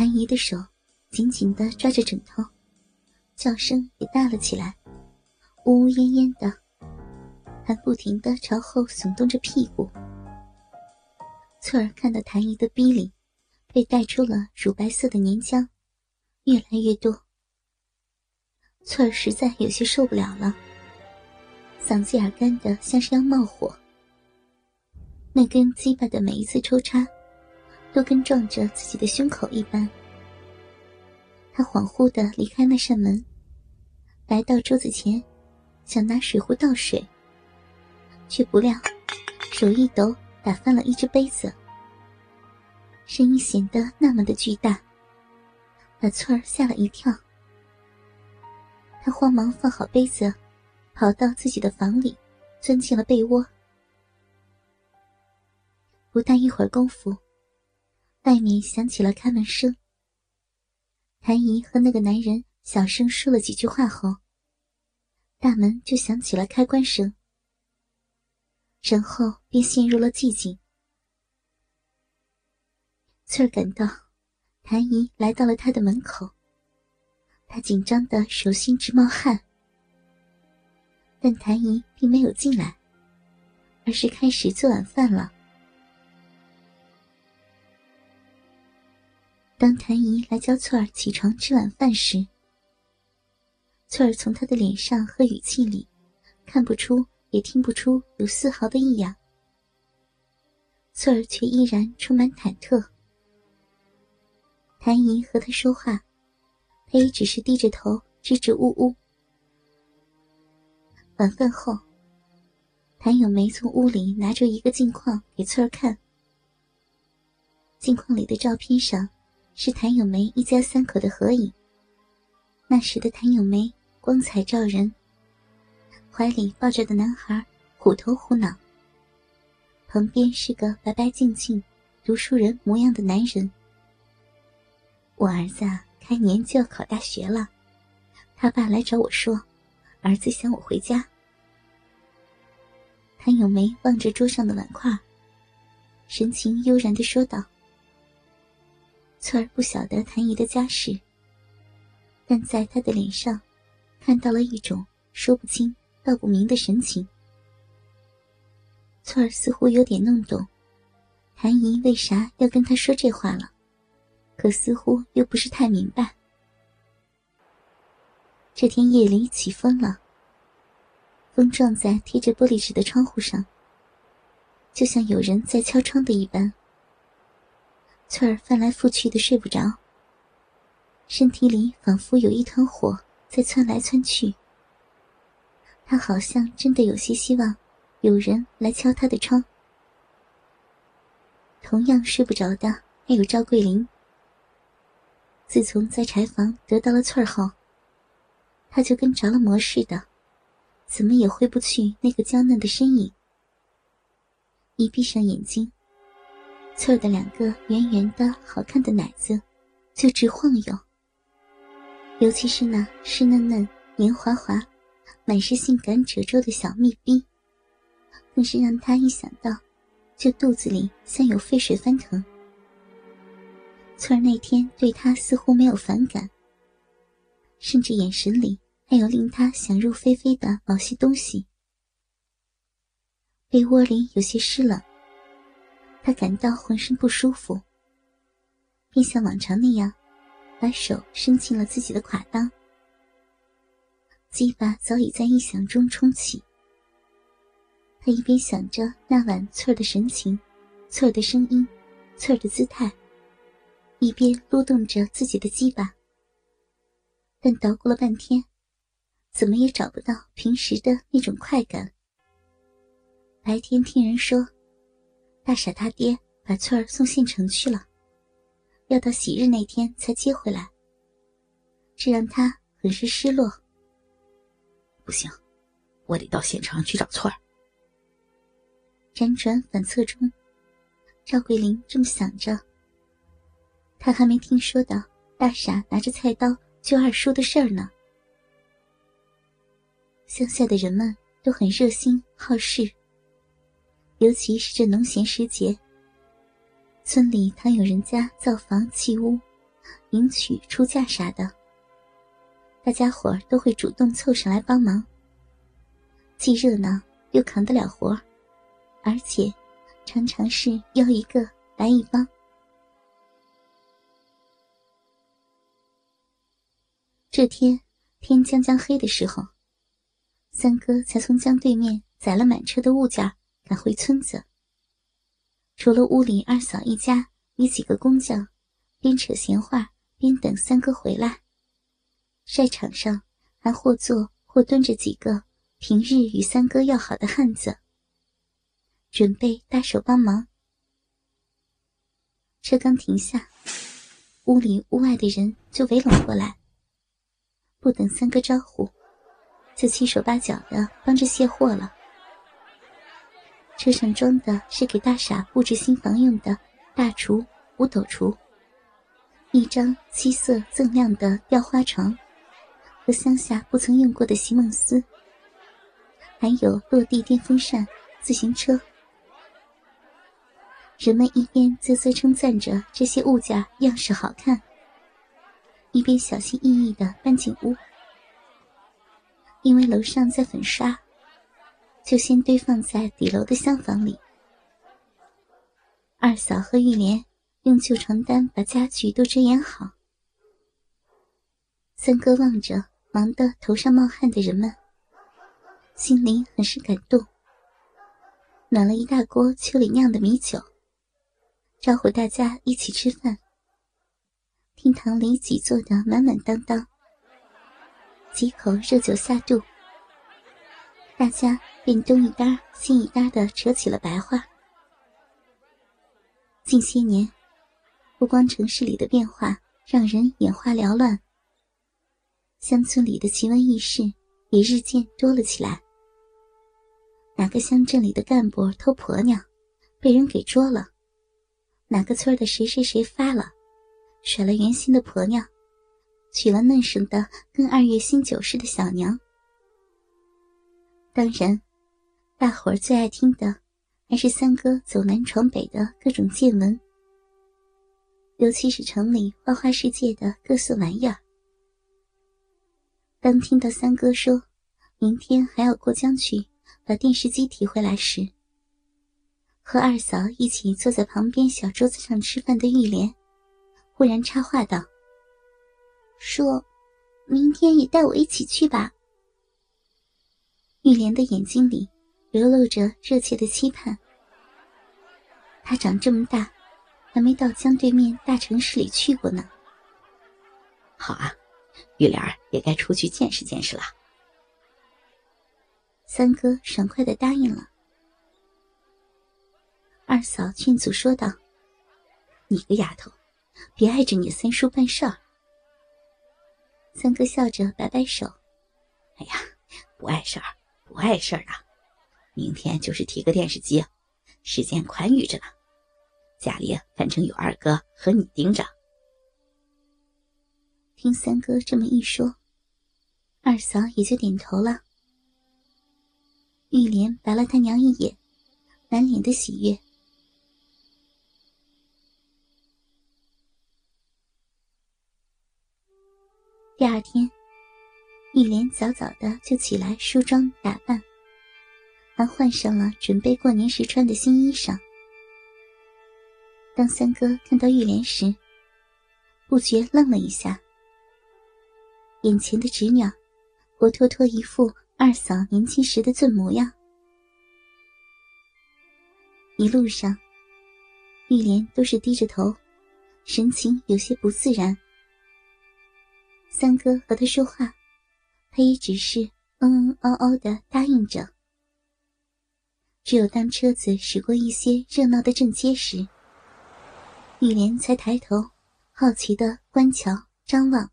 谭姨的手紧紧的抓着枕头，叫声也大了起来，呜呜咽咽的，还不停的朝后耸动着屁股。翠儿看到谭姨的逼里被带出了乳白色的黏浆，越来越多。翠儿实在有些受不了了，嗓子眼干的像是要冒火。那根鸡巴的每一次抽插，都跟撞着自己的胸口一般。他恍惚的离开那扇门，来到桌子前，想拿水壶倒水，却不料手一抖，打翻了一只杯子，声音显得那么的巨大，把翠儿吓了一跳。他慌忙放好杯子，跑到自己的房里，钻进了被窝。不大一会儿功夫，外面响起了开门声。谭姨和那个男人小声说了几句话后，大门就响起了开关声，然后便陷入了寂静。翠儿感到，谭姨来到了他的门口。他紧张的手心直冒汗，但谭姨并没有进来，而是开始做晚饭了。当谭姨来叫翠儿起床吃晚饭时，翠儿从她的脸上和语气里看不出也听不出有丝毫的异样，翠儿却依然充满忐忑。谭姨和她说话。她也只是低着头，支支吾吾。晚饭后，谭咏梅从屋里拿着一个镜框给翠儿看。镜框里的照片上是谭咏梅一家三口的合影。那时的谭咏梅光彩照人，怀里抱着的男孩虎头虎脑，旁边是个白白净净、读书人模样的男人。我儿子。啊。开年就要考大学了，他爸来找我说：“儿子想我回家。”谭咏梅望着桌上的碗筷，神情悠然的说道：“翠儿不晓得谭姨的家世，但在她的脸上看到了一种说不清道不明的神情。”翠儿似乎有点弄懂，谭姨为啥要跟他说这话了。可似乎又不是太明白。这天夜里起风了，风撞在贴着玻璃纸的窗户上，就像有人在敲窗的一般。翠儿翻来覆去的睡不着，身体里仿佛有一团火在窜来窜去。她好像真的有些希望有人来敲她的窗。同样睡不着的还有赵桂林。自从在柴房得到了翠儿后，他就跟着了魔似的，怎么也挥不去那个娇嫩的身影。一闭上眼睛，翠儿的两个圆圆的好看的奶子就直晃悠，尤其是那湿嫩嫩、黏滑滑、满是性感褶皱的小蜜逼，更是让他一想到，就肚子里像有沸水翻腾。翠儿那天对他似乎没有反感，甚至眼神里还有令他想入非非的某些东西。被窝里有些湿冷，他感到浑身不舒服，便像往常那样，把手伸进了自己的垮裆。鸡巴早已在臆想中冲起。他一边想着那晚翠儿的神情、翠儿的声音、翠儿的姿态。一边撸动着自己的鸡巴，但捣鼓了半天，怎么也找不到平时的那种快感。白天听人说，大傻他爹把翠儿送县城去了，要到喜日那天才接回来，这让他很是失落。不行，我得到县城去找翠儿。辗转反侧中，赵桂林这么想着。他还没听说到大傻拿着菜刀救二叔的事儿呢。乡下的人们都很热心好事，尤其是这农闲时节，村里倘有人家造房砌屋，迎娶、出嫁啥的，大家伙都会主动凑上来帮忙，既热闹又扛得了活而且常常是邀一个来一帮。这天天将将黑的时候，三哥才从江对面载了满车的物件赶回村子。除了屋里二嫂一家与几个工匠，边扯闲话边等三哥回来。晒场上还或坐或蹲着几个平日与三哥要好的汉子，准备搭手帮忙。车刚停下，屋里屋外的人就围拢过来。不等三哥招呼，就七手八脚的帮着卸货了。车上装的是给大傻布置新房用的大厨五斗橱，一张七色锃亮的吊花床，和乡下不曾用过的席梦思，还有落地电风扇、自行车。人们一边啧啧称赞着这些物件样式好看。一边小心翼翼的搬进屋，因为楼上在粉刷，就先堆放在底楼的厢房里。二嫂和玉莲用旧床单把家具都遮掩好。三哥望着忙得头上冒汗的人们，心里很是感动，暖了一大锅秋里酿的米酒，招呼大家一起吃饭。厅堂里挤坐的满满当当，几口热酒下肚，大家便东一搭西一搭的扯起了白话。近些年，不光城市里的变化让人眼花缭乱，乡村里的奇闻异事也日渐多了起来。哪个乡镇里的干部偷婆娘，被人给捉了？哪个村的谁谁谁发了？甩了原先的婆娘，娶了嫩生的跟二月新酒似的小娘。当然，大伙儿最爱听的还是三哥走南闯北的各种见闻，尤其是城里花花世界的各色玩意儿。当听到三哥说明天还要过江去把电视机提回来时，和二嫂一起坐在旁边小桌子上吃饭的玉莲。忽然插话道：“说，明天也带我一起去吧。”玉莲的眼睛里流露着热切的期盼。他长这么大，还没到江对面大城市里去过呢。好啊，玉莲儿也该出去见识见识了。三哥爽快的答应了。二嫂劝阻说道：“你个丫头！”别碍着你三叔办事儿。三哥笑着摆摆手：“哎呀，不碍事儿，不碍事儿啊！明天就是提个电视机，时间宽裕着呢。家里反正有二哥和你盯着。”听三哥这么一说，二嫂也就点头了。玉莲白了他娘一眼，满脸的喜悦。第二天，玉莲早早的就起来梳妆打扮，还换上了准备过年时穿的新衣裳。当三哥看到玉莲时，不觉愣了一下。眼前的侄女，活脱脱一副二嫂年轻时的俊模样。一路上，玉莲都是低着头，神情有些不自然。三哥和他说话，他也只是嗯嗯嗷嗷的答应着。只有当车子驶过一些热闹的正街时，雨莲才抬头，好奇的观瞧张望。